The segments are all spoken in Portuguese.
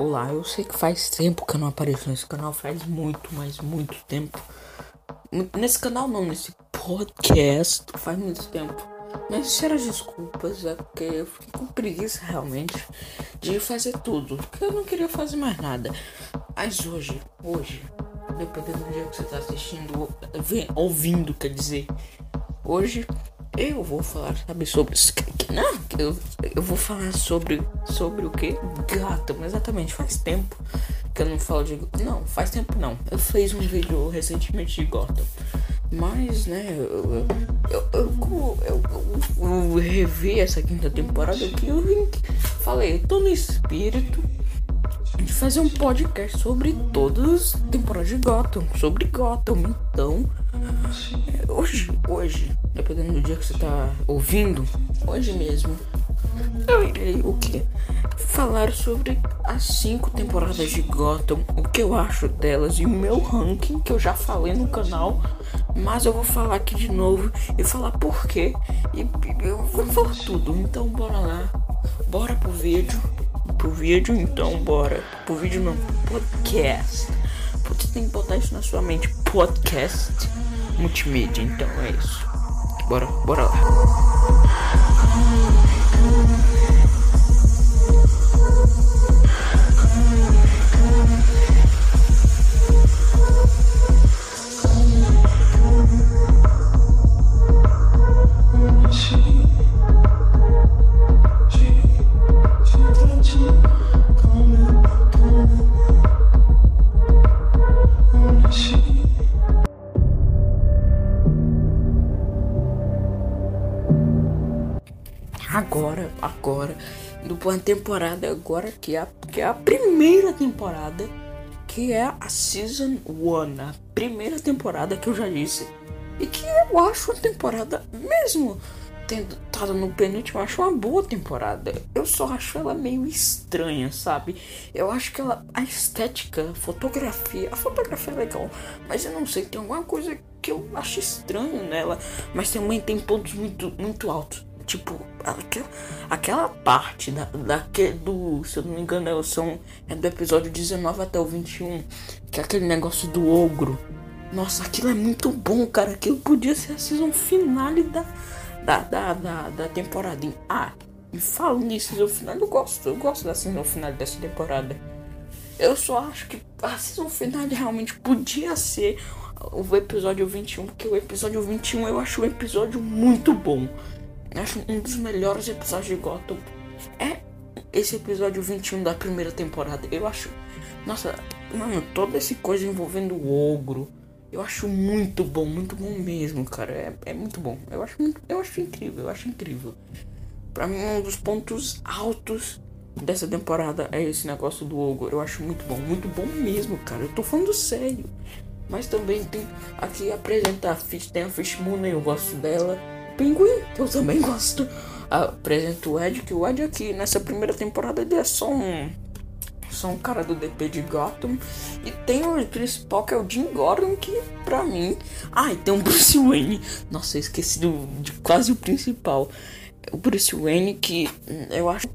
Olá. Eu sei que faz tempo que eu não apareço nesse canal, faz muito, mas muito tempo. Nesse canal não, nesse podcast faz muito tempo. Mas sinceras desculpas, é porque eu fiquei com preguiça realmente de fazer tudo. Porque eu não queria fazer mais nada. Mas hoje, hoje, dependendo do dia que você tá assistindo, ouvindo, quer dizer, hoje eu vou falar, sabe, sobre. Não, eu, eu vou falar sobre. Sobre o que? Gotham, exatamente. Faz tempo que eu não falo de. Não, faz tempo não. Eu fiz um vídeo recentemente de Gotham. Mas, né, eu, eu, eu, eu, revi essa quinta temporada aqui. Eu falei, tô no espírito de fazer um podcast sobre todas as temporadas de Gotham. Sobre Gotham. Então, hoje, hoje, dependendo do dia que você tá ouvindo, hoje mesmo, eu irei o que? Falar sobre as cinco temporadas de Gotham, o que eu acho delas e o meu ranking que eu já falei no canal, mas eu vou falar aqui de novo e falar por quê e eu vou falar tudo. Então bora lá, bora pro vídeo, pro vídeo então bora, pro vídeo não, podcast. Você tem que botar isso na sua mente, podcast multimídia, então é isso. Bora, bora lá. Temporada agora que é, a, que é a primeira temporada, que é a Season 1, a primeira temporada que eu já disse. E que eu acho a temporada, mesmo tendo estado no penúltimo, eu acho uma boa temporada. Eu só acho ela meio estranha, sabe? Eu acho que ela, a estética, a fotografia, a fotografia é legal, mas eu não sei, tem alguma coisa que eu acho estranho nela, mas também tem pontos muito, muito altos. Tipo, aquela, aquela parte da, daquele, do, se eu não me engano, é, são, é do episódio 19 até o 21, que é aquele negócio do ogro. Nossa, aquilo é muito bom, cara. Aquilo podia ser a season finale da, da, da, da, da temporada. Ah, e falando nisso, season final, eu gosto. Eu gosto da season final dessa temporada. Eu só acho que a season final realmente podia ser o episódio 21, porque o episódio 21 eu acho um episódio muito bom acho um dos melhores episódios de Gotham é esse episódio 21 da primeira temporada. Eu acho. Nossa, mano, toda essa coisa envolvendo o ogro. Eu acho muito bom, muito bom mesmo, cara. É, é muito bom. Eu acho, muito, eu acho incrível, eu acho incrível. Pra mim, um dos pontos altos dessa temporada é esse negócio do ogro. Eu acho muito bom, muito bom mesmo, cara. Eu tô falando sério. Mas também tem aqui apresentar a Fish, tem a Fish Moon, eu gosto dela. Pinguim, que eu também gosto. Apresento o Ed, que o Ed aqui nessa primeira temporada ele é só um. Só um cara do DP de Gotham. E tem o principal que é o Jim Gordon, que pra mim. Ah, tem o Bruce Wayne. Nossa, eu esqueci do, de quase o principal. O Bruce Wayne, que eu acho.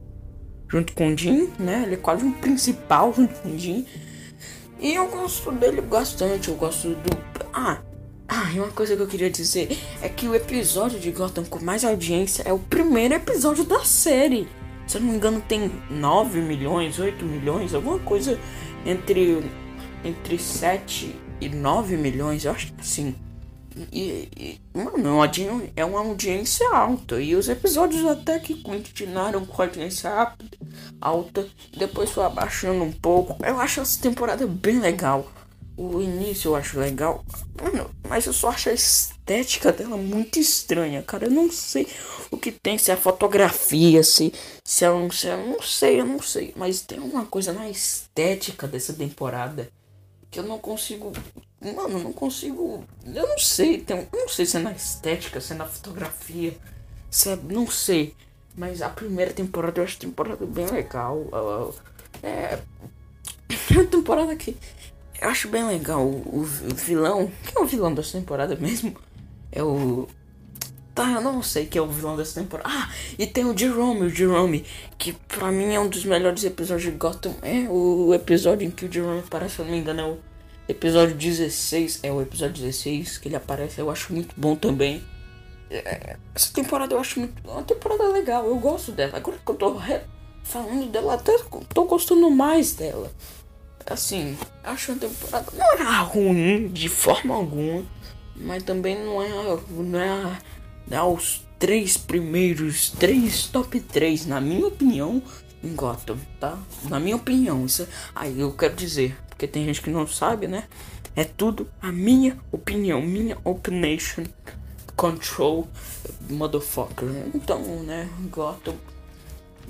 Junto com o Jim, né? Ele é quase um principal junto com o Jim. E eu gosto dele bastante. Eu gosto do. Ah, ah, e uma coisa que eu queria dizer é que o episódio de Gotham com mais audiência é o primeiro episódio da série. Se eu não me engano, tem 9 milhões, 8 milhões, alguma coisa entre, entre 7 e 9 milhões, eu acho que sim. E, e mano, é uma audiência alta. E os episódios até que continuaram com audiência alta, depois foi abaixando um pouco. Eu acho essa temporada bem legal. O início eu acho legal, mas eu só acho a estética dela muito estranha, cara. Eu não sei o que tem, se é a fotografia, se, se é um. Se é, não sei, eu não sei. Mas tem alguma coisa na estética dessa temporada que eu não consigo. Mano, não consigo. Eu não sei. Tem, não sei se é na estética, se é na fotografia. Se é. Não sei. Mas a primeira temporada eu acho a temporada bem legal. É. É uma temporada que eu acho bem legal o, o vilão. Quem é o vilão dessa temporada mesmo? É o. Tá, eu não sei quem é o vilão dessa temporada. Ah, e tem o Jerome, o Jerome, que pra mim é um dos melhores episódios de Gotham. É o episódio em que o Jerome aparece, se eu não me engano, é o episódio 16. É o episódio 16 que ele aparece, eu acho muito bom também. É, essa temporada eu acho muito. É uma temporada legal, eu gosto dela. Agora que eu tô falando dela, até tô gostando mais dela. Assim, acho uma temporada. Não é ruim de forma alguma. Mas também não é. Não é, não é os três primeiros. Três top 3, na minha opinião, em Gotham, tá? Na minha opinião. Isso, aí eu quero dizer. Porque tem gente que não sabe, né? É tudo a minha opinião. Minha opination. Control Motherfucker. Então, né? Gotham.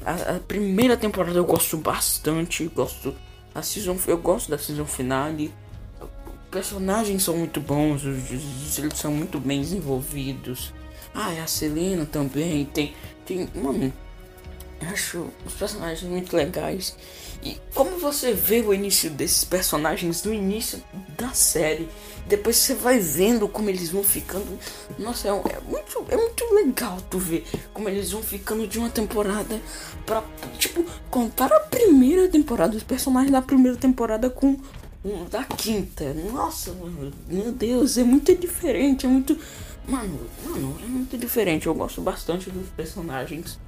A, a, primeira temporada eu gosto bastante. Gosto. A season, eu gosto da season finale. Os personagens são muito bons. Os, eles são muito bem desenvolvidos. Ah, e a Selena também. Tem. Tem. Mano. Acho os personagens muito legais. E como você vê o início desses personagens no início da série, depois você vai vendo como eles vão ficando. Nossa, é, é, muito, é muito legal tu ver como eles vão ficando de uma temporada pra. Tipo, compara a primeira temporada, os personagens da primeira temporada com um da quinta. Nossa, meu Deus, é muito diferente, é muito. Mano, mano, é muito diferente. Eu gosto bastante dos personagens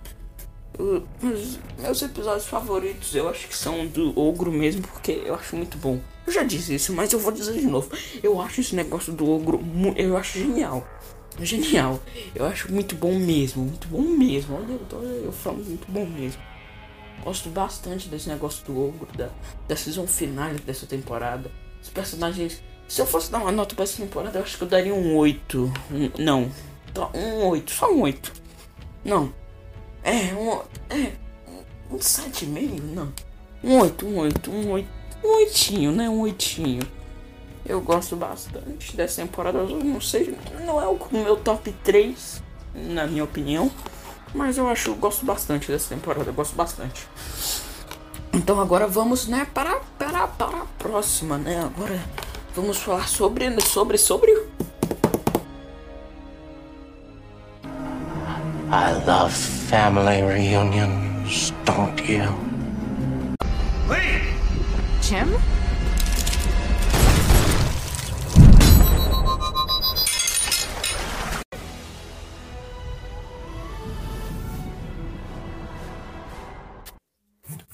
meus, meus episódios favoritos eu acho que são do Ogro mesmo, porque eu acho muito bom. Eu já disse isso, mas eu vou dizer de novo. Eu acho esse negócio do Ogro, eu acho genial. Genial. Eu acho muito bom mesmo, muito bom mesmo. Olha, eu, tô, eu falo muito bom mesmo. Gosto bastante desse negócio do Ogro, da, da season final dessa temporada. Os personagens. Se eu fosse dar uma nota pra essa temporada, eu acho que eu daria um 8. Um, não. Um 8, só um 8. Não, é, um. É. Um sete e meio? Não. Um oito, um oito, um oito. Um oitinho, né? Um oitinho. Eu gosto bastante dessa temporada. Não sei. Não é o meu top 3, na minha opinião. Mas eu acho. Eu gosto bastante dessa temporada. Eu gosto bastante. Então agora vamos, né, para, para, para a próxima, né? Agora vamos falar sobre. Sobre. Sobre. I love family reunions, don't you? Wait!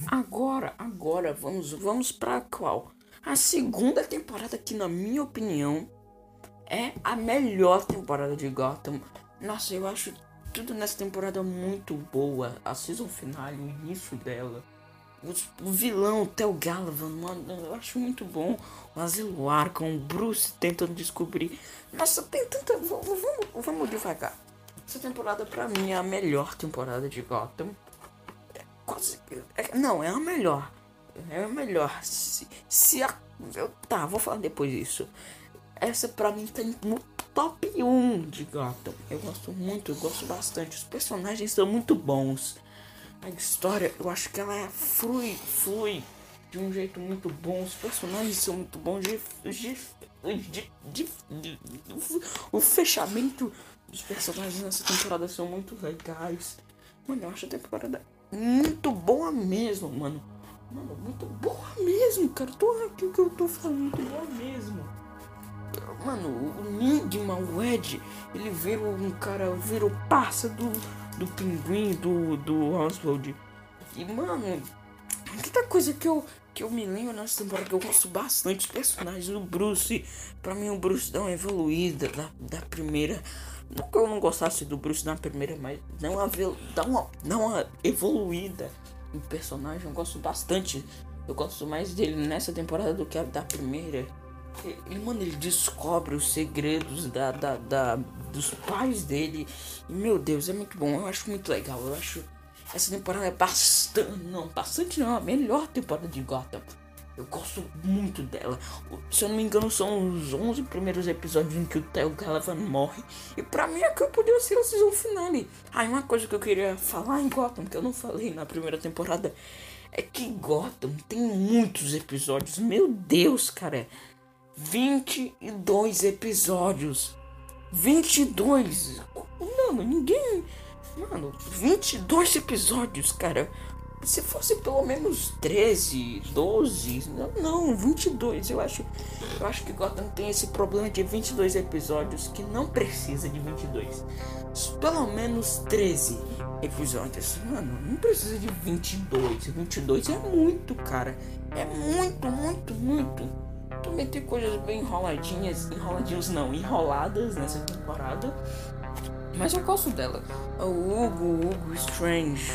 Agora, agora vamos, vamos para qual? A segunda temporada que na minha opinião é a melhor temporada de Gotham. Nossa, eu acho tudo nessa temporada muito boa. A season final, o início dela. O vilão, o Theo Galavan, mano, eu acho muito bom. O Asilo Arkham, o Bruce tentando descobrir. Nossa, tem tanta. Vamos, vamos devagar. Essa temporada, pra mim, é a melhor temporada de Gotham. É quase. É, não, é a melhor. É a melhor. Se, se a. Eu, tá, vou falar depois disso. Essa pra mim tá top 1 de Gotham. Eu gosto muito, eu gosto bastante. Os personagens são muito bons. A história, eu acho que ela é flui, flui de um jeito muito bom. Os personagens são muito bons. De, de, de, o fechamento dos personagens nessa temporada são muito legais. Mano, eu acho a temporada muito boa mesmo, mano. Mano, muito boa mesmo, cara. Tô aqui que eu tô falando, muito boa mesmo. Mano, o Enigma, o Ed, ele vira um cara, vira o parça do, do pinguim, do, do Oswald. E, mano, tanta coisa que eu, que eu me lembro nessa temporada que eu gosto bastante. Os personagens do Bruce, pra mim o Bruce dá uma evoluída da, da primeira. Não que eu não gostasse do Bruce na primeira, mas dá uma, dá uma, dá uma evoluída no personagem. Eu gosto bastante. Eu gosto mais dele nessa temporada do que a da primeira. Ele, mano, ele descobre os segredos da, da, da, dos pais dele. E, meu Deus, é muito bom. Eu acho muito legal. Eu acho. Essa temporada é bastante. Não, bastante não. A melhor temporada de Gotham. Eu gosto muito dela. Se eu não me engano, são os 11 primeiros episódios em que o Theo Galavan morre. E pra mim, aquilo podia ser a season finale. Ah, uma coisa que eu queria falar em Gotham, que eu não falei na primeira temporada, é que Gotham tem muitos episódios. Meu Deus, cara. 22 episódios. 22. Mano, ninguém. Mano, 22 episódios, cara. Se fosse pelo menos 13, 12, não, não 22, eu acho. Eu acho que Gotham tem esse problema de 22 episódios que não precisa de 22. Pelo menos 13 episódios. Mano, não precisa de 22. 22 é muito, cara. É muito, muito, muito. Também tem coisas bem enroladinhas, enroladinhos não, enroladas nessa temporada. Mas eu gosto dela. O Hugo, Hugo Strange,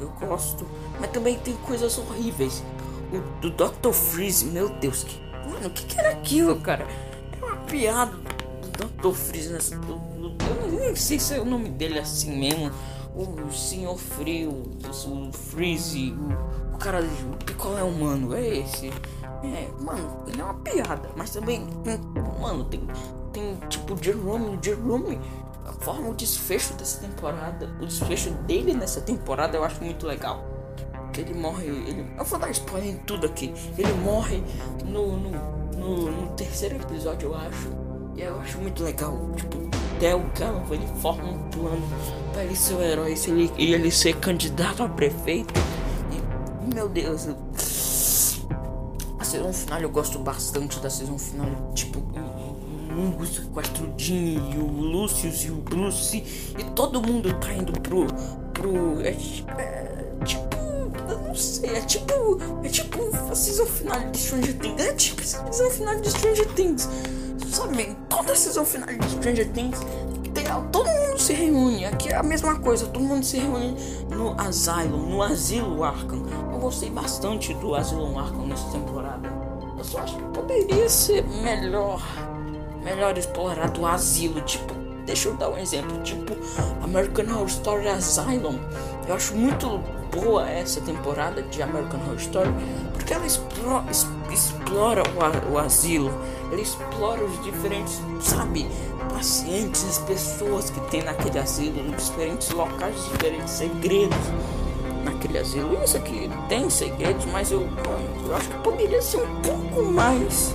eu gosto. Mas também tem coisas horríveis. O do Dr. Freeze, meu Deus, que. Mano, o que, que era aquilo, cara? Era uma piada do Dr. Freeze nessa. Eu nem sei se é o nome dele assim mesmo. O Senhor Frio, o Freeze, o, o cara, o picolé humano, é esse. É, mano, ele é uma piada, mas também, mano, tem, tem tipo Jerome, Jerome a forma, o desfecho dessa temporada, o desfecho dele nessa temporada eu acho muito legal. Que ele morre, ele, eu vou dar spoiler em tudo aqui. Ele morre no, no, no, no terceiro episódio, eu acho. E eu acho muito legal. Tipo, Theo Galva, ele forma um plano para ele ser o herói se ele, e ele ser candidato a prefeito. E, meu Deus, a season final eu gosto bastante da season final. Tipo, Hugo sequestra o e o Lucius e o Bruce e todo mundo tá indo pro. pro. É, é, tipo. Eu não sei, é tipo. É tipo a season final de Stranger Things. É tipo a season final de Stranger Things. Sabe, toda season final de Stranger Things todo mundo se reúne. Aqui é a mesma coisa, todo mundo se reúne no Asylum, no Asilo Arkham. Eu gostei bastante do Asylum Arkham nessa temporada. Eu só acho que poderia ser melhor melhor explorado o asilo. Tipo, deixa eu dar um exemplo. Tipo, American Horror Story Asylum. Eu acho muito boa essa temporada de American Horror Story porque ela explora, explora o, o asilo. Ela explora os diferentes, sabe, pacientes, as pessoas que tem naquele asilo, nos diferentes locais, diferentes segredos naquele asilo. Isso aqui tem segredos, mas eu, eu acho que poderia ser um pouco mais,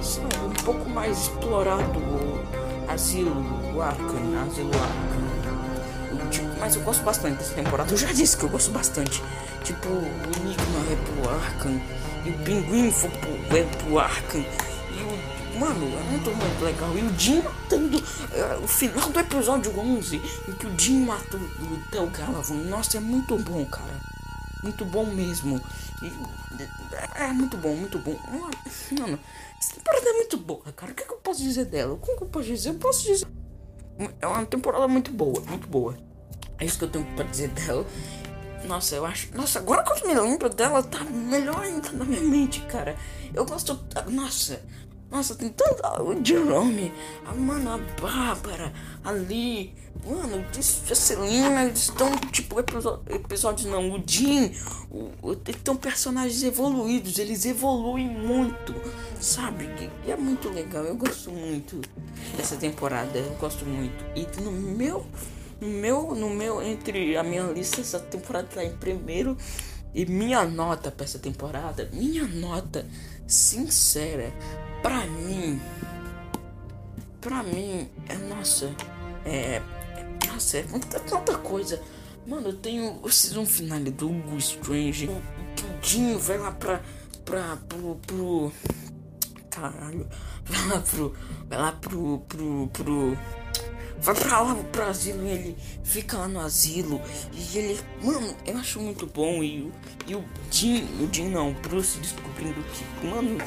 sabe, pouco mais explorado o Asilo, o Arkham, Asilo Arkham. Tipo, mas eu gosto bastante dessa temporada. Eu já disse que eu gosto bastante. Tipo, o Enigma é pro Arkham. E o Pinguim foi pro, é pro Arkham. E o. Mano, é muito, muito legal. E o Jim matando. É, o final do episódio 11, em que o Jim mata o Theo Galavan. Nossa, é muito bom, cara. Muito bom mesmo. E, é, é muito bom, muito bom. Mano, essa temporada é muito boa, cara. O que, é que eu posso dizer dela? O que, é que eu posso dizer? Eu posso dizer. É uma temporada muito boa, muito boa. É isso que eu tenho pra dizer dela. Nossa, eu acho. Nossa, agora que eu me lembro dela, tá melhor ainda na minha mente, cara. Eu gosto. Nossa, nossa, tem tanta. O Jerome, a mano, a Bárbara, ali. Mano, a Celina, eles estão, tipo, episódios não. O Jim, o, estão personagens evoluídos, eles evoluem muito, sabe? E é muito legal, eu gosto muito dessa temporada, eu gosto muito. E no meu. No meu, no meu, entre a minha lista, essa temporada tá em primeiro. E minha nota para essa temporada, minha nota sincera Pra mim. Pra mim, é. Nossa. É. Nossa, é muita, tanta coisa. Mano, eu tenho o season final do Strange. O, o Dinho vai lá pra. pra. pro. pro caralho. Vai lá pro. Vai lá pro. pro. pro vai pra lá pro asilo ele fica lá no asilo. E ele. Mano, eu acho muito bom. E, o e o Jim. O Jim não, o Bruce descobrindo que. Mano,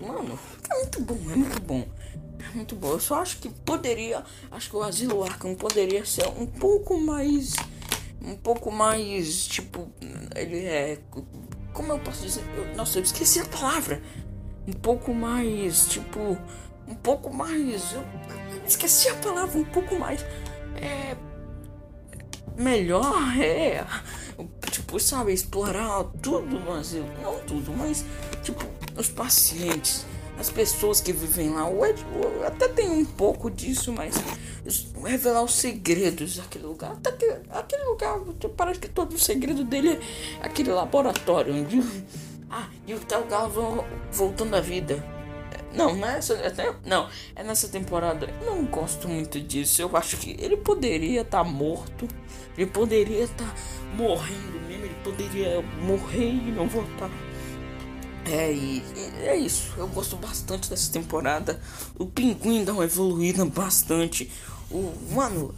Mano, é muito bom, é muito bom. É muito bom. Eu só acho que poderia. Acho que o Asilo Arkham poderia ser um pouco mais. Um pouco mais. Tipo. Ele é. Como eu posso dizer? Eu, nossa, eu esqueci a palavra. Um pouco mais. Tipo. Um pouco mais. Eu, eu esqueci a palavra. Um pouco mais. É. Melhor é tipo, sabe, explorar tudo no asilo. Não tudo, mas, tipo, os pacientes, as pessoas que vivem lá. O Ed, até tem um pouco disso, mas revelar os segredos daquele lugar. Até que aquele lugar, parece que todo o segredo dele é aquele laboratório onde. Ah, e o Theo Galvão voltando à vida. Não, nessa. Até, não, é nessa temporada. Eu não gosto muito disso. Eu acho que ele poderia estar tá morto. Ele poderia estar tá morrendo mesmo. Ele poderia morrer e não voltar. É, e, e, é isso. Eu gosto bastante dessa temporada. O Pinguim dá uma evoluída bastante. O, mano,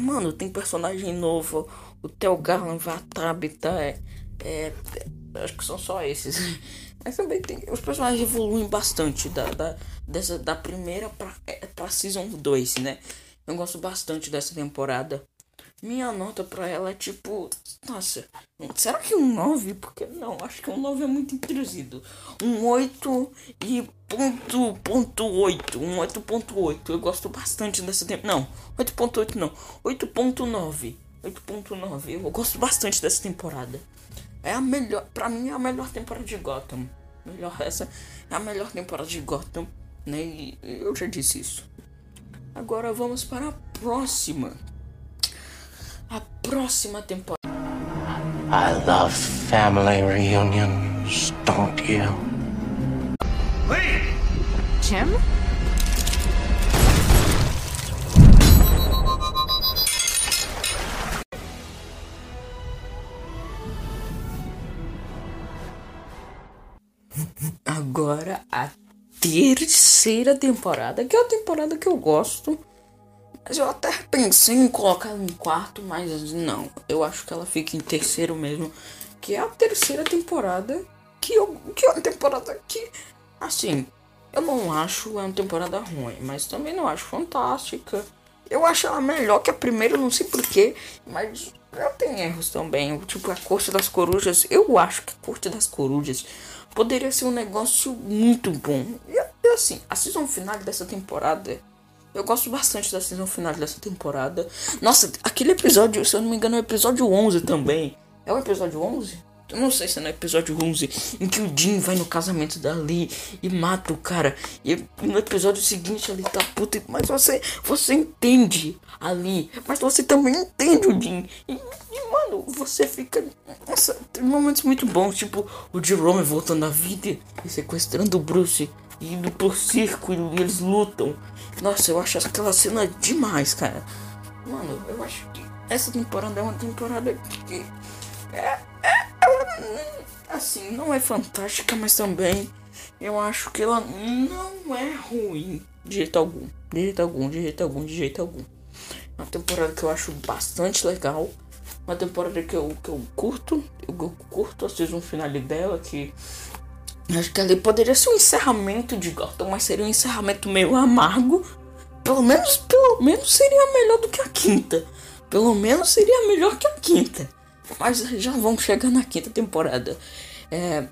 mano, tem personagem novo. O Theo Garland, Vatabita, é, é, é, acho que são só esses. Mas também tem. Os personagens evoluem bastante da, da, dessa, da primeira pra, é, pra Season 2, né? Eu gosto bastante dessa temporada. Minha nota pra ela é tipo. Nossa, será que um 9? Porque não, acho que um 9 é muito introduzido. Um 8 e ponto, ponto 8. Um 8.8. Eu gosto bastante dessa temporada. Não, 8.8 não. 8.9. 8.9. Eu gosto bastante dessa temporada. É a melhor. Pra mim é a melhor temporada de Gotham. Melhor essa é a melhor temporada de Gotham. Né? E eu já disse isso. Agora vamos para a próxima a próxima temporada. I love family reunions, don't you? Wait! Jim? Agora a terceira temporada, que é a temporada que eu gosto mas eu até pensei em colocar em quarto, mas não. Eu acho que ela fica em terceiro mesmo. Que é a terceira temporada. Que, eu, que é uma temporada que. Assim, eu não acho é uma temporada ruim, mas também não acho fantástica. Eu acho ela melhor que a primeira, não sei porquê, mas ela tem erros também. Tipo, a Corte das Corujas. Eu acho que a Corte das Corujas poderia ser um negócio muito bom. E assim, a season final dessa temporada eu gosto bastante da season final dessa temporada. Nossa, aquele episódio, se eu não me engano, é o episódio 11 também. É o episódio 11? Eu não sei se é no episódio 11 em que o Jim vai no casamento da Lee e mata o cara. E no episódio seguinte ele tá puto. Mas você, você entende ali. Mas você também entende o Jim. E, e mano, você fica. Nossa, tem momentos muito bons. Tipo o Jerome voltando à vida e sequestrando o Bruce indo pro circo e eles lutam. Nossa, eu acho aquela cena demais, cara. Mano, eu acho que essa temporada é uma temporada que. É, é, ela, assim, não é fantástica, mas também eu acho que ela não é ruim de jeito algum. De jeito algum, de jeito algum, de jeito algum. Uma temporada que eu acho bastante legal. Uma temporada que eu, que eu curto. Eu, eu curto a season finale dela, que Acho que ali poderia ser um encerramento de Gotham, mas seria um encerramento meio amargo. Pelo menos, pelo menos seria melhor do que a quinta. Pelo menos seria melhor que a quinta. Mas já vamos chegar na quinta temporada. É,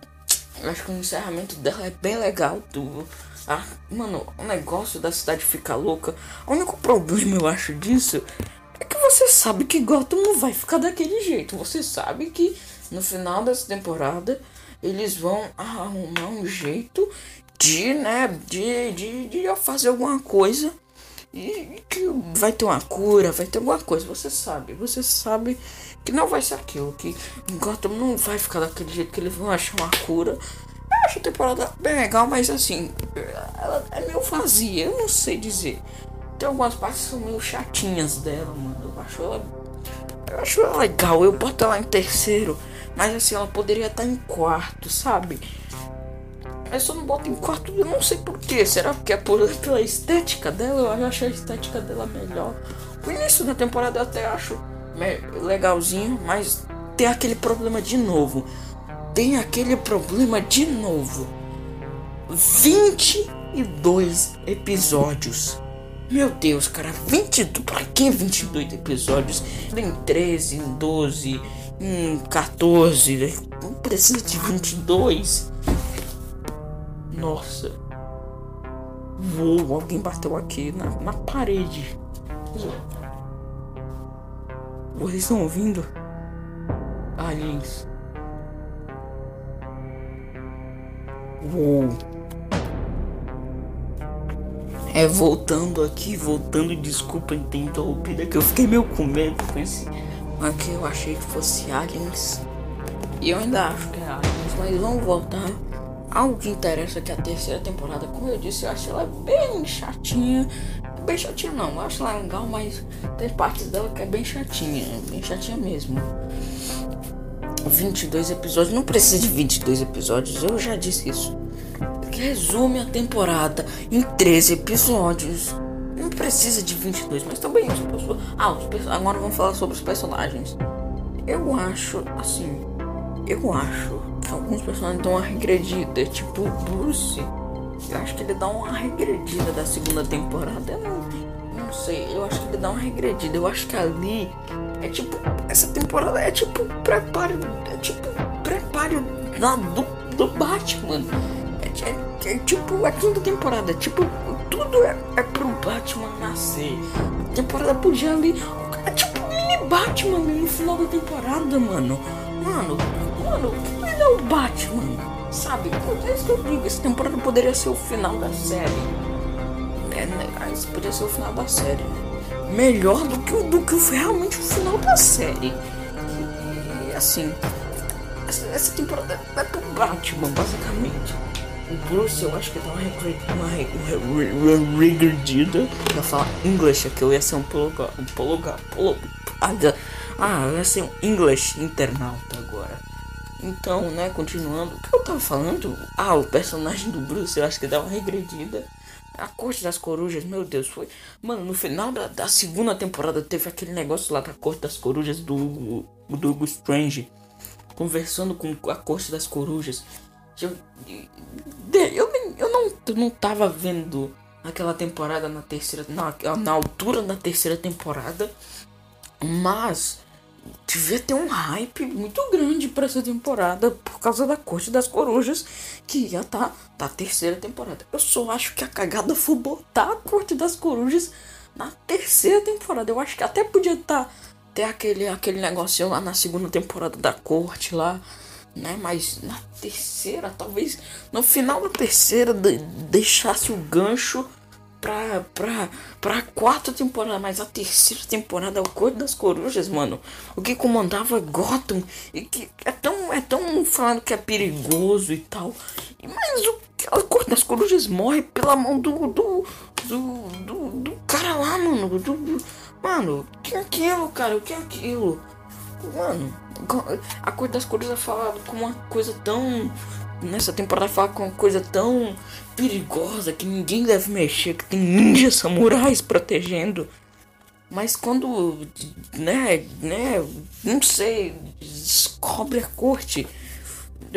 acho que o encerramento dela é bem legal. Do, ah, mano, o negócio da cidade ficar louca. O único problema eu acho disso é que você sabe que Gotham não vai ficar daquele jeito. Você sabe que no final dessa temporada eles vão arrumar um jeito de, né, de, de, de fazer alguma coisa e que vai ter uma cura, vai ter alguma coisa, você sabe, você sabe que não vai ser aquilo, que Gotham não vai ficar daquele jeito que eles vão achar uma cura. Eu acho a temporada bem legal, mas assim, ela é meio vazia, eu não sei dizer. Tem algumas partes que são meio chatinhas dela, mano. Eu acho ela. Eu acho ela legal, eu boto ela em terceiro. Mas assim, ela poderia estar em quarto, sabe? Mas só não bota em quarto, eu não sei porquê. Será porque é por, pela estética dela? Eu acho a estética dela melhor. O início da temporada eu até acho legalzinho, mas tem aquele problema de novo. Tem aquele problema de novo. 22 episódios. Meu Deus, cara, 22. Pra que 22 episódios? Tem 13, 12 Hum, 14. Né? Não precisa de 22. Nossa. Uou, alguém bateu aqui na, na parede. Vocês estão ouvindo? Aliens. Uou. É, voltando aqui, voltando, desculpa ter interrompida, que eu fiquei meio com medo com esse Aqui eu achei que fosse aliens. E eu ainda acho que é aliens, mas vamos voltar. algo que interessa é que a terceira temporada, como eu disse, eu acho ela bem chatinha. Bem chatinha não, eu acho legal, mas tem partes dela que é bem chatinha, bem chatinha mesmo. 22 episódios, não precisa de 22 episódios, eu já disse isso. Resume a temporada em 13 episódios. Não precisa de 22, mas também as pessoas. Ah, os, agora vamos falar sobre os personagens. Eu acho, assim, eu acho que alguns personagens dão uma regredida, tipo o Bruce. Eu acho que ele dá uma regredida da segunda temporada. Eu não, não sei, eu acho que ele dá uma regredida. Eu acho que ali é tipo, essa temporada é tipo preparo, é tipo preparo da, do, do Batman. É, é, é, tipo a quinta temporada, é tipo tudo é, é pro Batman nascer. A temporada podia ali, é tipo mini Batman no final da temporada, mano. Mano, mano, ele é o Batman, sabe? É isso que eu digo, essa temporada poderia ser o final da série. É, né? Isso poderia ser o final da série melhor do que, do que realmente o final da série. E, assim, essa, essa temporada é pro Batman, basicamente. O Bruce, eu acho que dá uma uma regredida. Eu falar inglês aqui, eu ia ser um pologa, um pologa, polo, ah, eu ia ser um English internauta agora. Então, né, continuando, o que eu tava falando? Ah, o personagem do Bruce, eu acho que dá uma regredida. A Corte das Corujas, meu Deus, foi. Mano, no final da, da segunda temporada teve aquele negócio lá da Corte das Corujas do, do Hugo Strange conversando com a Corte das Corujas. Eu, eu, eu, não, eu não tava vendo aquela temporada na terceira. Na, na altura da terceira temporada. Mas devia ter um hype muito grande para essa temporada por causa da Corte das Corujas que estar tá, na terceira temporada. Eu só acho que a cagada foi botar a Corte das Corujas na terceira temporada. Eu acho que até podia estar tá, ter aquele aquele negocinho lá na segunda temporada da Corte lá, né? Mas na terceira, talvez no final da terceira de, deixasse o gancho pra, pra, pra quarta temporada, mas a terceira temporada é o Corpo das Corujas, mano. O que comandava Gotham e que é tão, é tão falando que é perigoso e tal. Mas o a Corte das Corujas morre pela mão do do, do, do, do cara lá, mano. Do, mano, que é aquilo, cara? O que é aquilo? Mano, a Corte das Corujas é falado como uma coisa tão nessa temporada fala com uma coisa tão perigosa que ninguém deve mexer, que tem ninjas samurais protegendo. Mas quando, né, né, não sei, descobre a corte,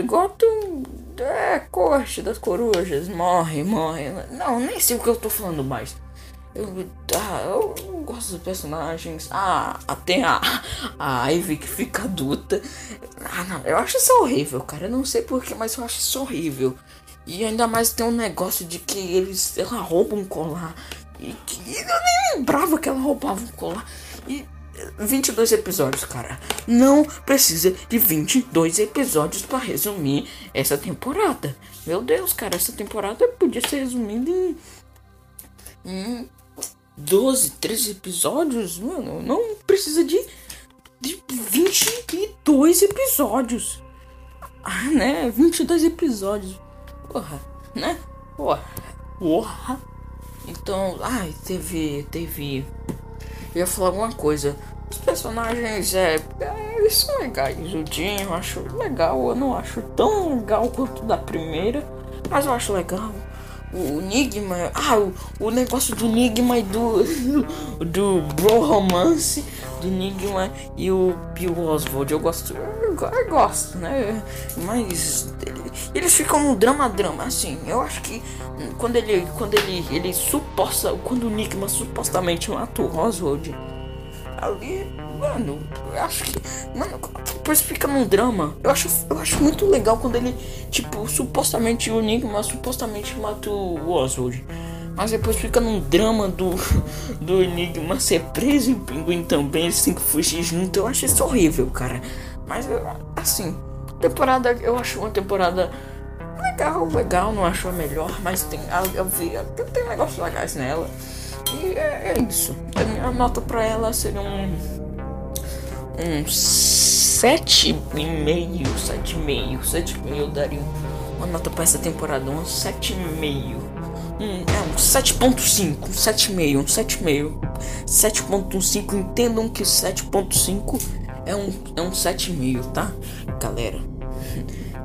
Gotham é corte das corujas, morre, morre. Não, nem sei o que eu tô falando mais. Eu, ah, eu gosto dos personagens. Ah, tem a, a Ivy que fica adulta. Ah, não, eu acho isso horrível, cara. Eu não sei porquê, mas eu acho isso horrível. E ainda mais tem um negócio de que eles. Ela rouba um colar. E que eu nem lembrava que ela roubava um colar. E 22 episódios, cara. Não precisa de 22 episódios para resumir essa temporada. Meu Deus, cara, essa temporada podia ser resumida em. em 12, 13 episódios, mano, não precisa de, de 22 episódios. Ah, né? 22 episódios. Porra, né? Porra. Porra. Então, ai, teve. Teve. Eu ia falar alguma coisa. Os personagens, é. é eles são legais. O Jim eu acho legal. Eu não acho tão legal quanto da primeira. Mas eu acho legal o Enigma. Ah, o, o negócio do Enigma e do. do Bro Romance do Enigma e o Bill Oswald. Eu gosto. Eu, eu gosto, né? Mas. Eles ficam no drama-drama, assim. Eu acho que quando ele. Quando ele. Ele suposta. Quando o Enigma supostamente mata o Oswald. Ali Mano, eu acho que. Mano, depois fica num drama. Eu acho, eu acho muito legal quando ele, tipo, supostamente o Enigma supostamente mata o Oswald. Mas depois fica num drama do, do Enigma ser preso e o Pinguim também, eles têm que fugir junto. Eu acho isso horrível, cara. Mas, assim, temporada, eu acho uma temporada legal, legal, não acho a melhor, mas tem, eu vi, tem negócios legais nela. É, é isso. A minha nota pra ela seria um um sete e meio, sete e meio, sete e meio daria uma nota pra essa temporada, um 7,5. Um, é um 7.5, um 7,5, um 7,5. 7.5, entendam que 7.5 é um, é um 7,5, tá? Galera.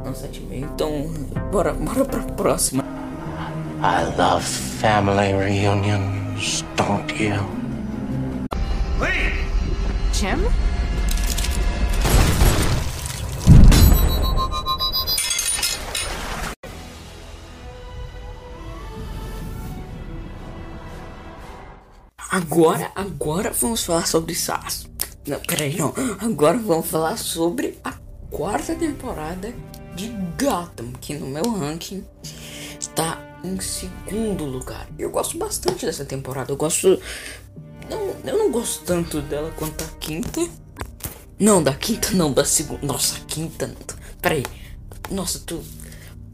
É um 7,5. Então, bora, bora pra próxima. I love family reunions, don't you? Lee! Jim? Agora, agora vamos falar sobre SAS. Não, peraí, não. Agora vamos falar sobre a quarta temporada de Gotham, que no meu ranking está em segundo lugar. Eu gosto bastante dessa temporada. Eu gosto. Não, eu não gosto tanto dela quanto a quinta. Não, da quinta não, da segunda. Nossa, quinta. Peraí. Nossa, tu.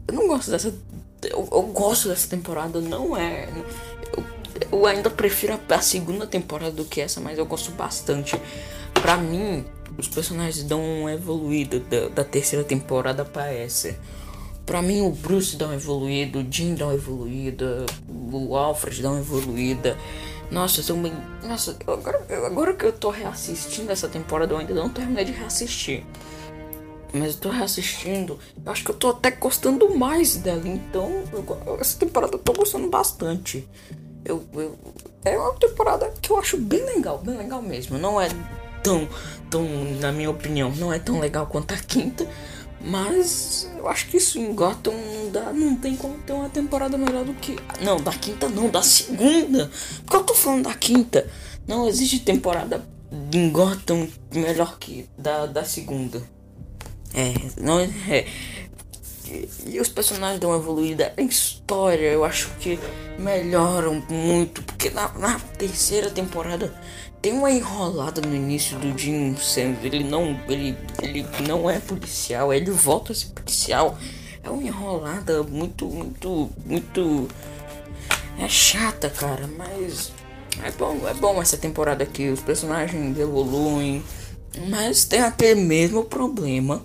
Eu não gosto dessa. Eu, eu gosto dessa temporada, não é. Eu, eu ainda prefiro a, a segunda temporada do que essa, mas eu gosto bastante. Pra mim, os personagens dão uma evoluída da, da terceira temporada pra essa. Pra mim, o Bruce dá uma evoluída, o Jim dá uma evoluída, o Alfred dá uma evoluída. Nossa, também. Nossa, agora, agora que eu tô reassistindo essa temporada, eu ainda não terminei de reassistir. Mas eu tô reassistindo, eu acho que eu tô até gostando mais dela. Então, eu essa temporada eu tô gostando bastante. Eu, eu- é uma temporada que eu acho bem legal, bem legal mesmo. Não é tão, tão, na minha opinião, não é tão legal quanto a quinta. Mas eu acho que isso em Gotham não, dá, não tem como ter uma temporada melhor do que. Não, da quinta não, da segunda. Porque eu tô falando da quinta. Não existe temporada em Gotham melhor que da, da segunda. É, não é. E, e os personagens dão uma evoluída. A história eu acho que melhoram muito. Porque na, na terceira temporada tem uma enrolada no início do Jim Sanders. Ele não, ele, ele não é policial, ele volta a ser policial. É uma enrolada muito, muito, muito. É chata, cara, mas. É bom, é bom essa temporada aqui. Os personagens evoluem. Mas tem aquele mesmo problema.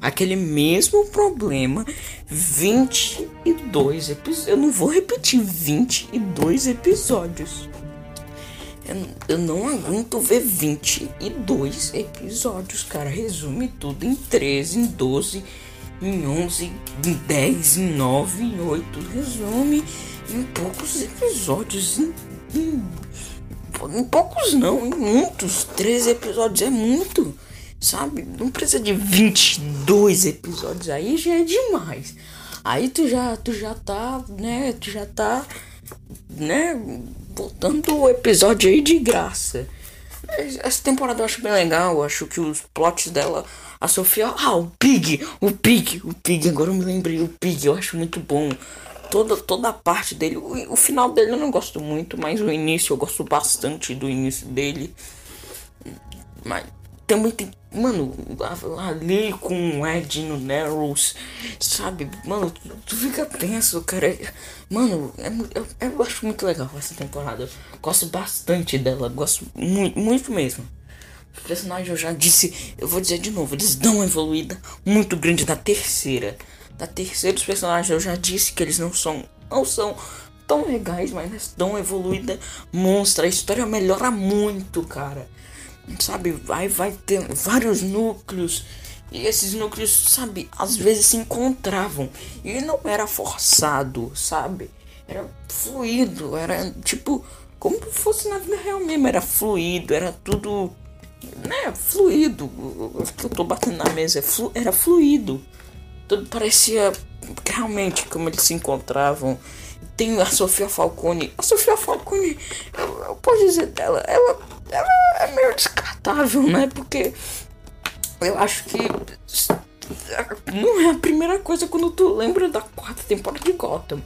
Aquele mesmo problema. 22 episódios. Eu não vou repetir 22 episódios. Eu, não aguento ver 22 episódios, cara. Resume tudo em 13, em 12, em 11, em 10, em 9, em 8. Resume em poucos episódios. Em, em, em poucos não, em muitos. 13 episódios é muito. Sabe? Não precisa de 22 episódios aí, já é demais. Aí tu já, tu já tá, né? Tu já tá, né? Botando o episódio aí de graça. Essa temporada eu acho bem legal. Acho que os plots dela. A Sofia. Ah, o Pig! O Pig! O Pig, agora eu me lembrei. O Pig, eu acho muito bom. Toda, toda a parte dele. O, o final dele eu não gosto muito, mas o início eu gosto bastante do início dele. Mas também tem. Mano, ali com o Ed no Narrows, sabe? Mano, tu, tu fica tenso, cara. Mano, é eu, eu acho muito legal essa temporada. Gosto bastante dela, gosto muito, muito mesmo. Os personagens eu já disse, eu vou dizer de novo, eles dão uma evoluída muito grande da terceira. Da terceira, os personagens eu já disse que eles não são. Não são tão legais, mas eles dão uma evoluída monstra. A história melhora muito, cara. Sabe, vai, vai ter vários núcleos. E esses núcleos, sabe, às vezes se encontravam. E não era forçado, sabe? Era fluido, era tipo, como se fosse na vida real mesmo. Era fluido, era tudo, né, fluido. Eu tô batendo na mesa, é flu, era fluido. Tudo parecia realmente como eles se encontravam. Tem a Sofia Falcone. A Sofia Falcone, eu, eu posso dizer dela, ela, ela é meio descartável, né? Porque eu acho que não é a primeira coisa quando tu lembra da quarta temporada de Gotham.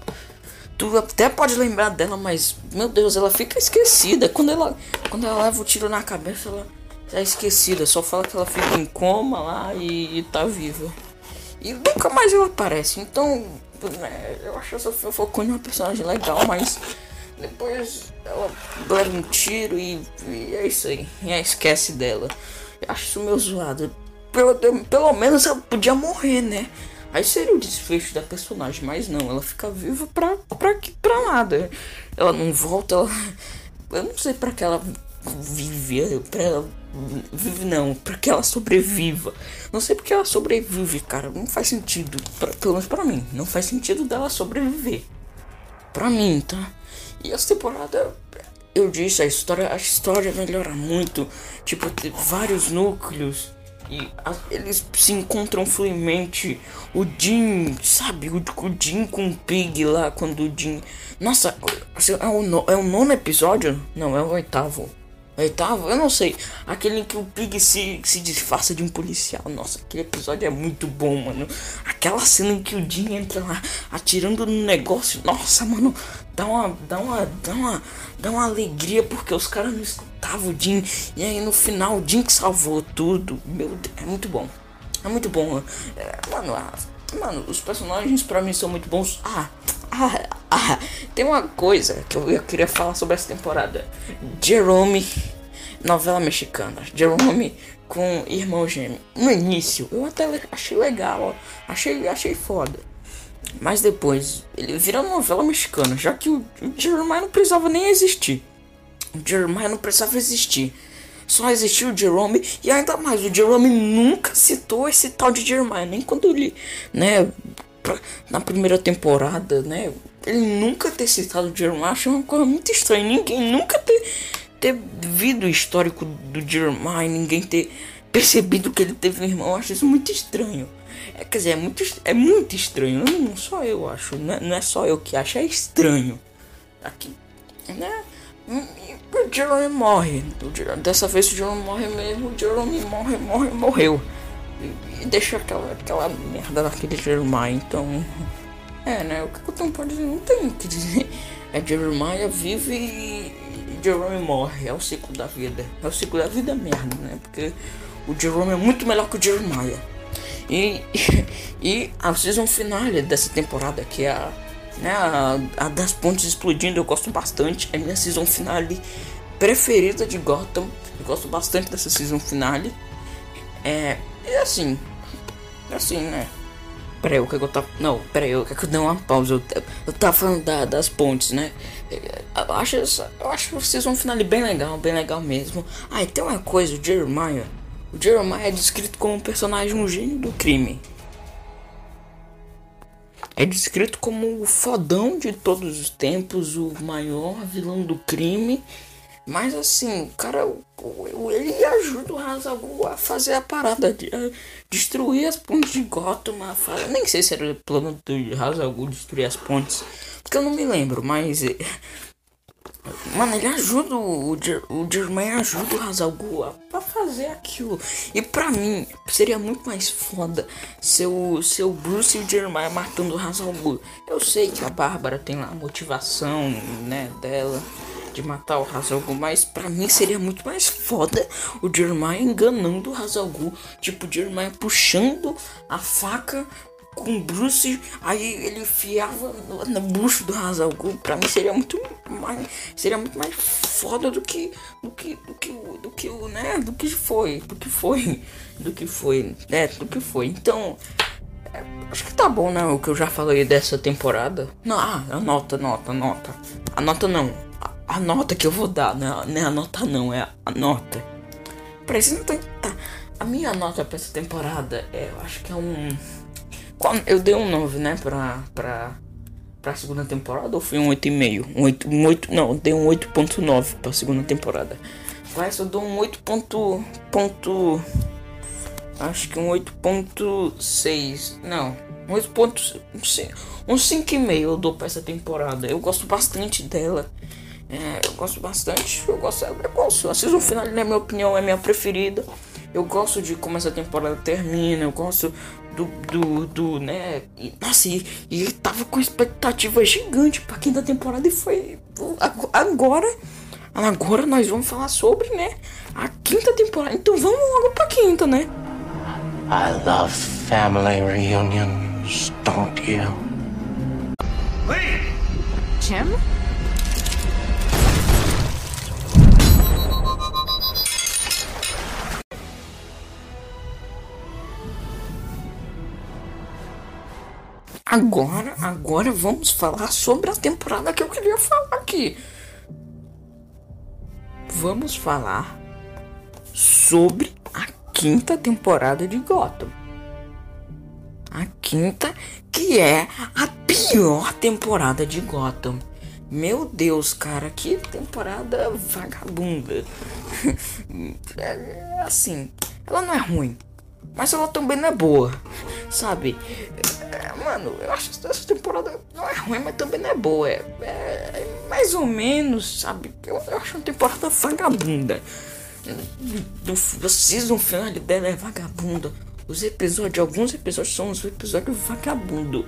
Tu até pode lembrar dela, mas meu Deus, ela fica esquecida. Quando ela, quando ela leva o tiro na cabeça, ela é esquecida. Só fala que ela fica em coma lá e, e tá viva. E nunca mais ela aparece. Então, né, eu acho a Sofia Falcone uma personagem legal, mas depois ela leva um tiro e, e é isso aí. E aí esquece dela. Eu acho isso meio zoado. Pelo, pelo menos ela podia morrer, né? Aí seria o desfecho da personagem, mas não, ela fica viva pra, pra, pra nada. Ela não volta, ela, eu não sei pra que ela vive, pra ela vive não, pra que ela sobreviva. Não sei porque ela sobrevive, cara, não faz sentido, pra, pelo menos pra mim, não faz sentido dela sobreviver. Pra mim, tá? E essa temporada, eu disse, a história, a história melhora muito, tipo, tem vários núcleos e a, eles se encontram fluidamente. O Jim, sabe? O, o Jim com o Pig lá, quando o Jim. Nossa, é o, é o nono episódio? Não, é o oitavo. Oitavo? Eu não sei. Aquele em que o Pig se, se disfarça de um policial. Nossa, aquele episódio é muito bom, mano. Aquela cena em que o Jim entra lá atirando no negócio. Nossa, mano. Dá uma. Dá uma. Dá uma. Dá uma alegria porque os caras não escutavam o Jim. E aí no final o Jim que salvou tudo. Meu Deus, é muito bom. É muito bom. É, mano, mano, os personagens pra mim são muito bons. Ah, ah, ah, tem uma coisa que eu, eu queria falar sobre essa temporada. Jerome, novela mexicana. Jerome com irmão gêmeo. No início, eu até achei legal, achei, achei foda. Mas depois, ele vira novela mexicana, já que o, o não precisava nem existir. O não precisava existir. Só existiu o Jerome e ainda mais, o Jerome nunca citou esse tal de Jeremiah, nem quando ele, né, na primeira temporada, né? Ele nunca ter citado o Jeremiah achei uma coisa muito estranha. Ninguém nunca ter, ter visto o histórico do Jeremiah, ninguém ter percebido que ele teve um irmão. Eu acho isso muito estranho. É, quer dizer, é muito, é muito estranho. Não só eu acho, não é, não é só eu que acho, é estranho. Aqui, né? O Jerome morre. Dessa vez o Jerome morre mesmo. O Jerome morre, morre, morreu e, deixa aquela, aquela merda daquele Jeremiah. Então, é, né? O que eu tenho pra dizer? Não tem o que dizer. É Jeremiah vive e Jerome morre. É o ciclo da vida. É o ciclo da vida merda, né? Porque o Jerome é muito melhor que o Jeremiah. E, e a season finale dessa temporada, que é a, né, a, a das pontes explodindo, eu gosto bastante. É minha season finale preferida de Gotham. Eu gosto bastante dessa season finale. É, e assim, assim, né? Peraí, o que eu tava. Não, peraí, eu que eu dei uma pausa. Eu, eu tava falando da, das pontes, né? Eu acho, eu acho que vocês vão final bem legal, bem legal mesmo. Ah, e tem uma coisa, o Jeremiah. O Jeremiah é descrito como um personagem, um gênio do crime. É descrito como o fodão de todos os tempos, o maior vilão do crime mas assim, cara, ele ajuda o Hazagul a fazer a parada de destruir as pontes de Gotham. Nem sei se era o plano do Hazagul destruir as pontes, porque eu não me lembro, mas. Eh, mano, ele ajuda o, o Jermaine ajuda o Hazagul a, fazer aquilo. E pra mim, seria muito mais foda ser o, ser o Bruce e o Jermaine matando o Hazagul. Eu sei que a Bárbara tem lá a motivação, né, dela de matar o Hazalgu, mas para mim seria muito mais foda o Jeremiah enganando o Hazalgu, tipo o Jeremiah puxando a faca com Bruce, aí ele enfiava no, no bucho do Hazalgu. Pra mim seria muito mais, seria muito mais foda do que, do que, do que, do que o, né, do que foi, do que foi, do que foi, né, do que foi. Então, é, acho que tá bom, né, o que eu já falei dessa temporada. Não, ah, anota, anota, anota. Anota não, a nota que eu vou dar, né? Não é a nota não, é a nota. Precisa não tá. A minha nota pra essa temporada é, eu acho que é um. Eu dei um 9, né, pra, pra, pra segunda temporada ou foi um 8,5? Um 8, um 8, não, dei um 8.9 pra segunda temporada. Com essa eu dou um 8. Ponto, ponto, acho que um 8.6. Não, um 8.5. Um 5,5 eu dou pra essa temporada. Eu gosto bastante dela. É, eu gosto bastante. Eu gosto, eu gosto. A season final, na minha opinião, é minha preferida. Eu gosto de como essa temporada termina. Eu gosto do, do, do né? E, nossa, e, e ele tava com expectativa gigante pra quinta temporada e foi. Agora. Agora nós vamos falar sobre, né? A quinta temporada. Então vamos logo pra quinta, né? I love family reunions, don't you? Wait! Jim? Agora, agora vamos falar sobre a temporada que eu queria falar aqui. Vamos falar sobre a quinta temporada de Gotham. A quinta, que é a pior temporada de Gotham. Meu Deus, cara, que temporada vagabunda. é, assim, ela não é ruim, mas ela também não é boa, sabe? É, mano, eu acho que essa temporada não é ruim, mas também não é boa. É, é mais ou menos, sabe? Eu, eu, acho uma temporada vagabunda. Do, do season final dela é vagabunda. Os episódios, alguns episódios são os episódios vagabundo.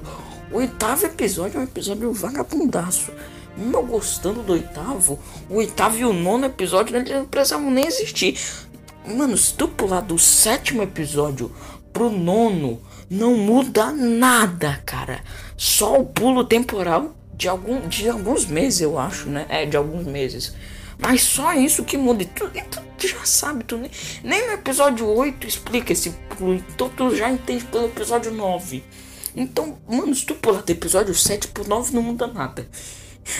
O oitavo episódio é um episódio vagabundaço. Meu gostando do oitavo, o oitavo e o nono episódio não precisavam nem existir. Mano, se tu pular do sétimo episódio pro nono, não muda nada, cara. Só o pulo temporal de, algum, de alguns meses, eu acho, né? É, de alguns meses. Mas só isso que muda. E tu, e tu, tu já sabe, tu nem, nem no episódio 8 explica esse pulo. Então tu já entende pelo episódio 9. Então, mano, se tu pular do episódio 7 pro 9 não muda nada.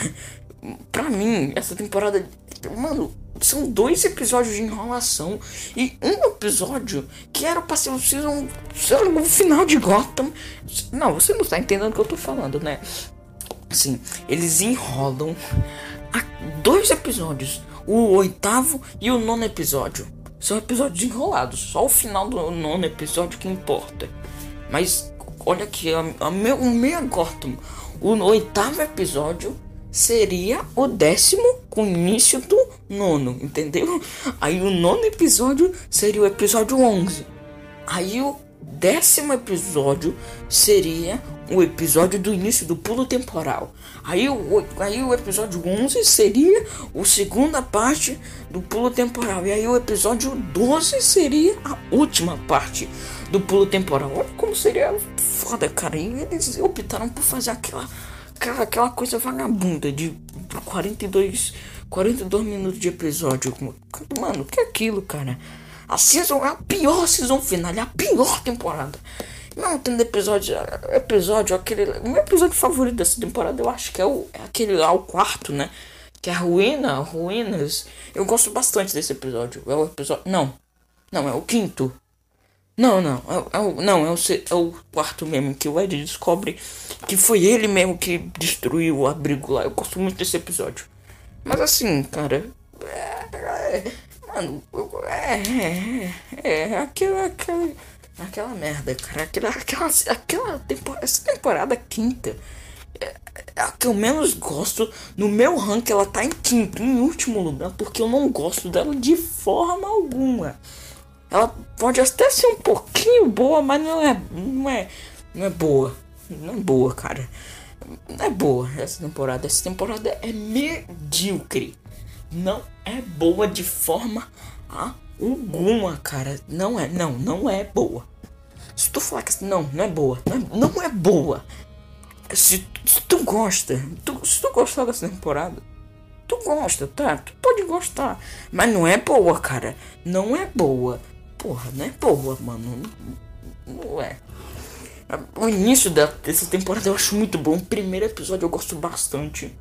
pra mim, essa temporada. Mano, são dois episódios de enrolação e um episódio que era pra ser um o final de Gotham. Não, você não tá entendendo o que eu tô falando, né? Sim, eles enrolam dois episódios, o oitavo e o nono episódio. São episódios enrolados, só o final do nono episódio que importa. Mas olha aqui, a, a meu, o meu Gotham, o oitavo episódio seria o décimo com início do nono, entendeu? Aí o nono episódio seria o episódio 11. Aí o décimo episódio seria o episódio do início do pulo temporal. Aí o, aí o episódio 11 seria a segunda parte do pulo temporal. E aí o episódio 12 seria a última parte do pulo temporal. Olha como seria foda, cara. E eles optaram por fazer aquela aquela, aquela coisa vagabunda de 42, 42 minutos de episódio. Mano, que é aquilo, cara? A season é a pior season final, é a pior temporada. Não tem episódio, episódio, aquele. O meu episódio favorito dessa temporada eu acho que é, o, é aquele lá, o quarto, né? Que é a Ruína, Ruínas. Eu gosto bastante desse episódio. É o episódio. Não. Não, é o quinto. Não, não, é, é, o, não, é o, é o quarto mesmo que o Ed descobre que foi ele mesmo que destruiu o abrigo lá. Eu gosto muito desse episódio. Mas assim, cara. É, mano, é, é, é, é aquela, aquela, aquela merda, cara. Aquela, aquela, aquela temporada, essa temporada quinta é, é a que eu menos gosto. No meu rank, ela tá em quinto, em último lugar, porque eu não gosto dela de forma alguma. Ela pode até ser um pouquinho boa, mas não é, não é, não é boa. Não é boa, cara. Não é boa essa temporada. Essa temporada é medíocre. Não é boa de forma alguma, cara. Não é, não, não é boa. Se tu falar que não, não é boa, não é, não é boa. Se, se, tu gosta, tu, se tu gostar dessa temporada, tu gosta, tá? Tu pode gostar, mas não é boa, cara. Não é boa porra, não é boa, mano. Não é. O início dessa temporada eu acho muito bom. O primeiro episódio eu gosto bastante.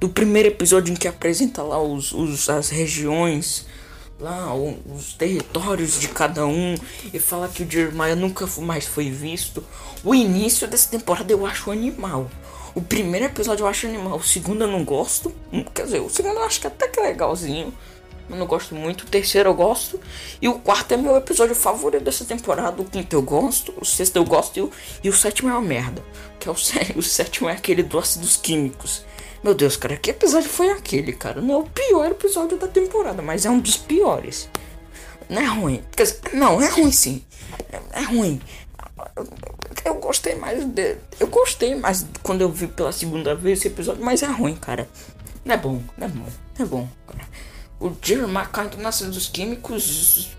Do primeiro episódio em que apresenta lá os, os as regiões, lá os territórios de cada um e fala que o Jeremiah nunca mais foi visto. O início dessa temporada eu acho animal. O primeiro episódio eu acho animal, o segundo eu não gosto. Quer dizer, o segundo eu acho que até que é legalzinho eu não gosto muito. O terceiro eu gosto. E o quarto é meu episódio favorito dessa temporada. O quinto eu gosto. O sexto eu gosto. E o, e o sétimo é uma merda. Que é o, o sétimo é aquele do ácidos químicos. Meu Deus, cara, que episódio foi aquele, cara? Não é o pior episódio da temporada, mas é um dos piores. Não é ruim. Quer dizer, não, é ruim sim. É, é ruim. Eu gostei mais de. Eu gostei mais quando eu vi pela segunda vez esse episódio, mas é ruim, cara. Não é bom, não é bom, não é bom, cara o Jeremiah caindo nas dos químicos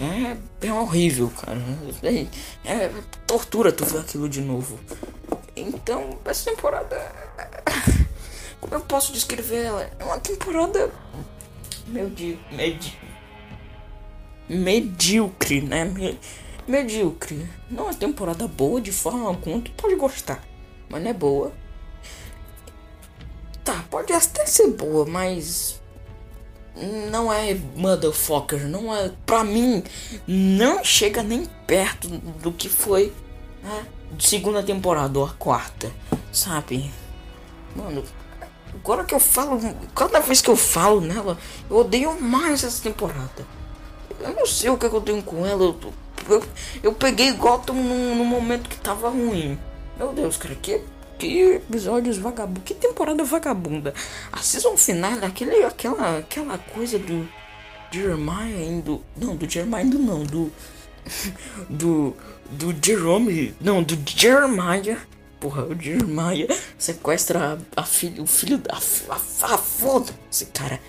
é, é horrível, cara. É, é, tortura tu ver aquilo de novo. Então, essa temporada. Como eu posso descrever ela? É uma temporada. Medi, medi, medíocre, né? medíocre. Não é temporada boa de forma alguma, tu pode gostar, mas não é boa. Tá, pode até ser boa, mas não é motherfucker, não é, pra mim, não chega nem perto do que foi né, segunda temporada ou a quarta, sabe? Mano, agora que eu falo, cada vez que eu falo nela, eu odeio mais essa temporada. Eu não sei o que, é que eu tenho com ela, eu, eu, eu peguei Gotham no, no momento que tava ruim. Meu Deus, cara, que que episódios vagabundos. Que temporada vagabunda. A season final, aquele, aquela, aquela coisa do Jeremiah indo. Não, do Jeremiah indo não. Do. Do. Do Jerome. Não, do Jeremiah. Porra, o Jeremiah sequestra a, a filho, o filho da. A, a, a foda. Esse cara.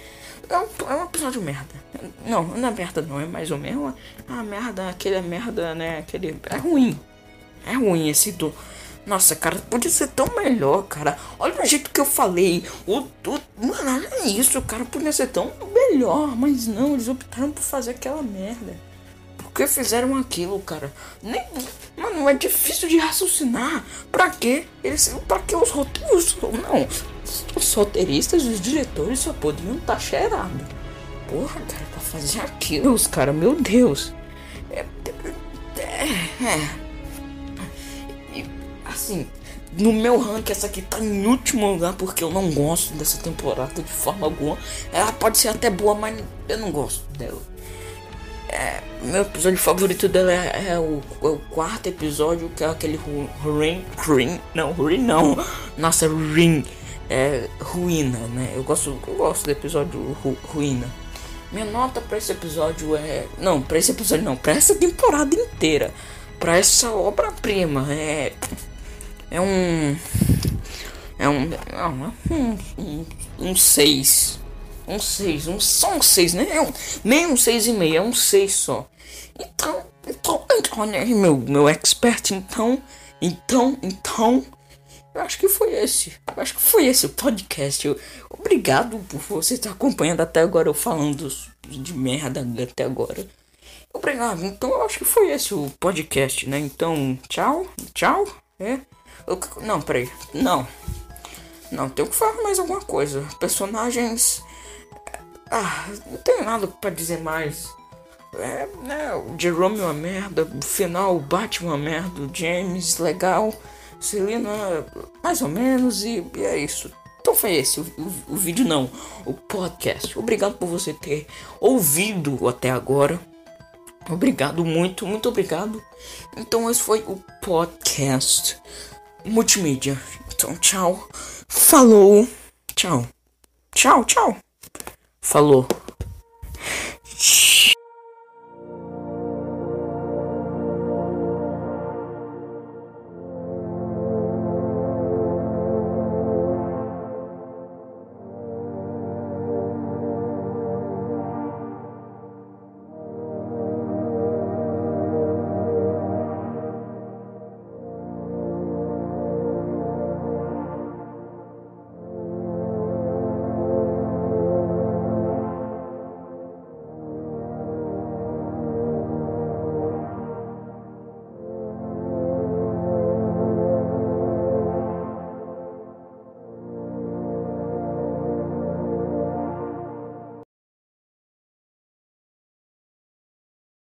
É um, é um episódio merda. Não, não é merda não, é mais ou menos. a merda, aquele merda, né? Aquele. É ruim. É ruim esse do. Nossa, cara, podia ser tão melhor, cara. Olha o jeito que eu falei. O, o, mano, é isso, cara. Podia ser tão melhor. Mas não, eles optaram por fazer aquela merda. Por que fizeram aquilo, cara? Nem, mano, é difícil de raciocinar. Pra quê? Eles, pra que os roteiros? Não, os roteiristas e os diretores só podiam estar tá cheirados. Porra, cara, pra fazer aquilo, os caras, meu Deus. É, é, é assim, no meu ranking essa aqui tá em último lugar porque eu não gosto dessa temporada de forma alguma. Ela pode ser até boa, mas eu não gosto dela. É, meu episódio favorito dela é, é, o, é, o, quarto episódio, que é aquele Ring, Ring, não, Ring não, nossa, Ring, é, Ruína, né? Eu gosto, eu gosto do episódio ru, Ruína. Minha nota para esse episódio é, não, para esse episódio não, para essa temporada inteira, para essa obra-prima, é é um. É um. Não, é um. Um, um seis. Um seis. Um, só um seis, né? É um, nem um e meio, é um seis só. Então. Então. Olha aí, meu, meu expert, então. Então. Então. Eu acho que foi esse. Eu acho que foi esse o podcast. Eu, obrigado por você estar acompanhando até agora eu falando de merda até agora. Obrigado. Então eu acho que foi esse o podcast, né? Então, tchau. Tchau. É. Eu, não, peraí. Não. Não, tenho que falar mais alguma coisa. Personagens. Ah, não tenho nada para dizer mais. É, né, o Jerome é uma merda, o final, o Batman é uma merda, o James, legal, Selina, mais ou menos, e, e é isso. Então foi esse o, o, o, vídeo, não, o podcast. Obrigado por você ter ouvido até agora. Obrigado, muito, muito obrigado. Então esse foi o podcast multimídia. Então, tchau. Falou. Tchau. Tchau, tchau. Falou.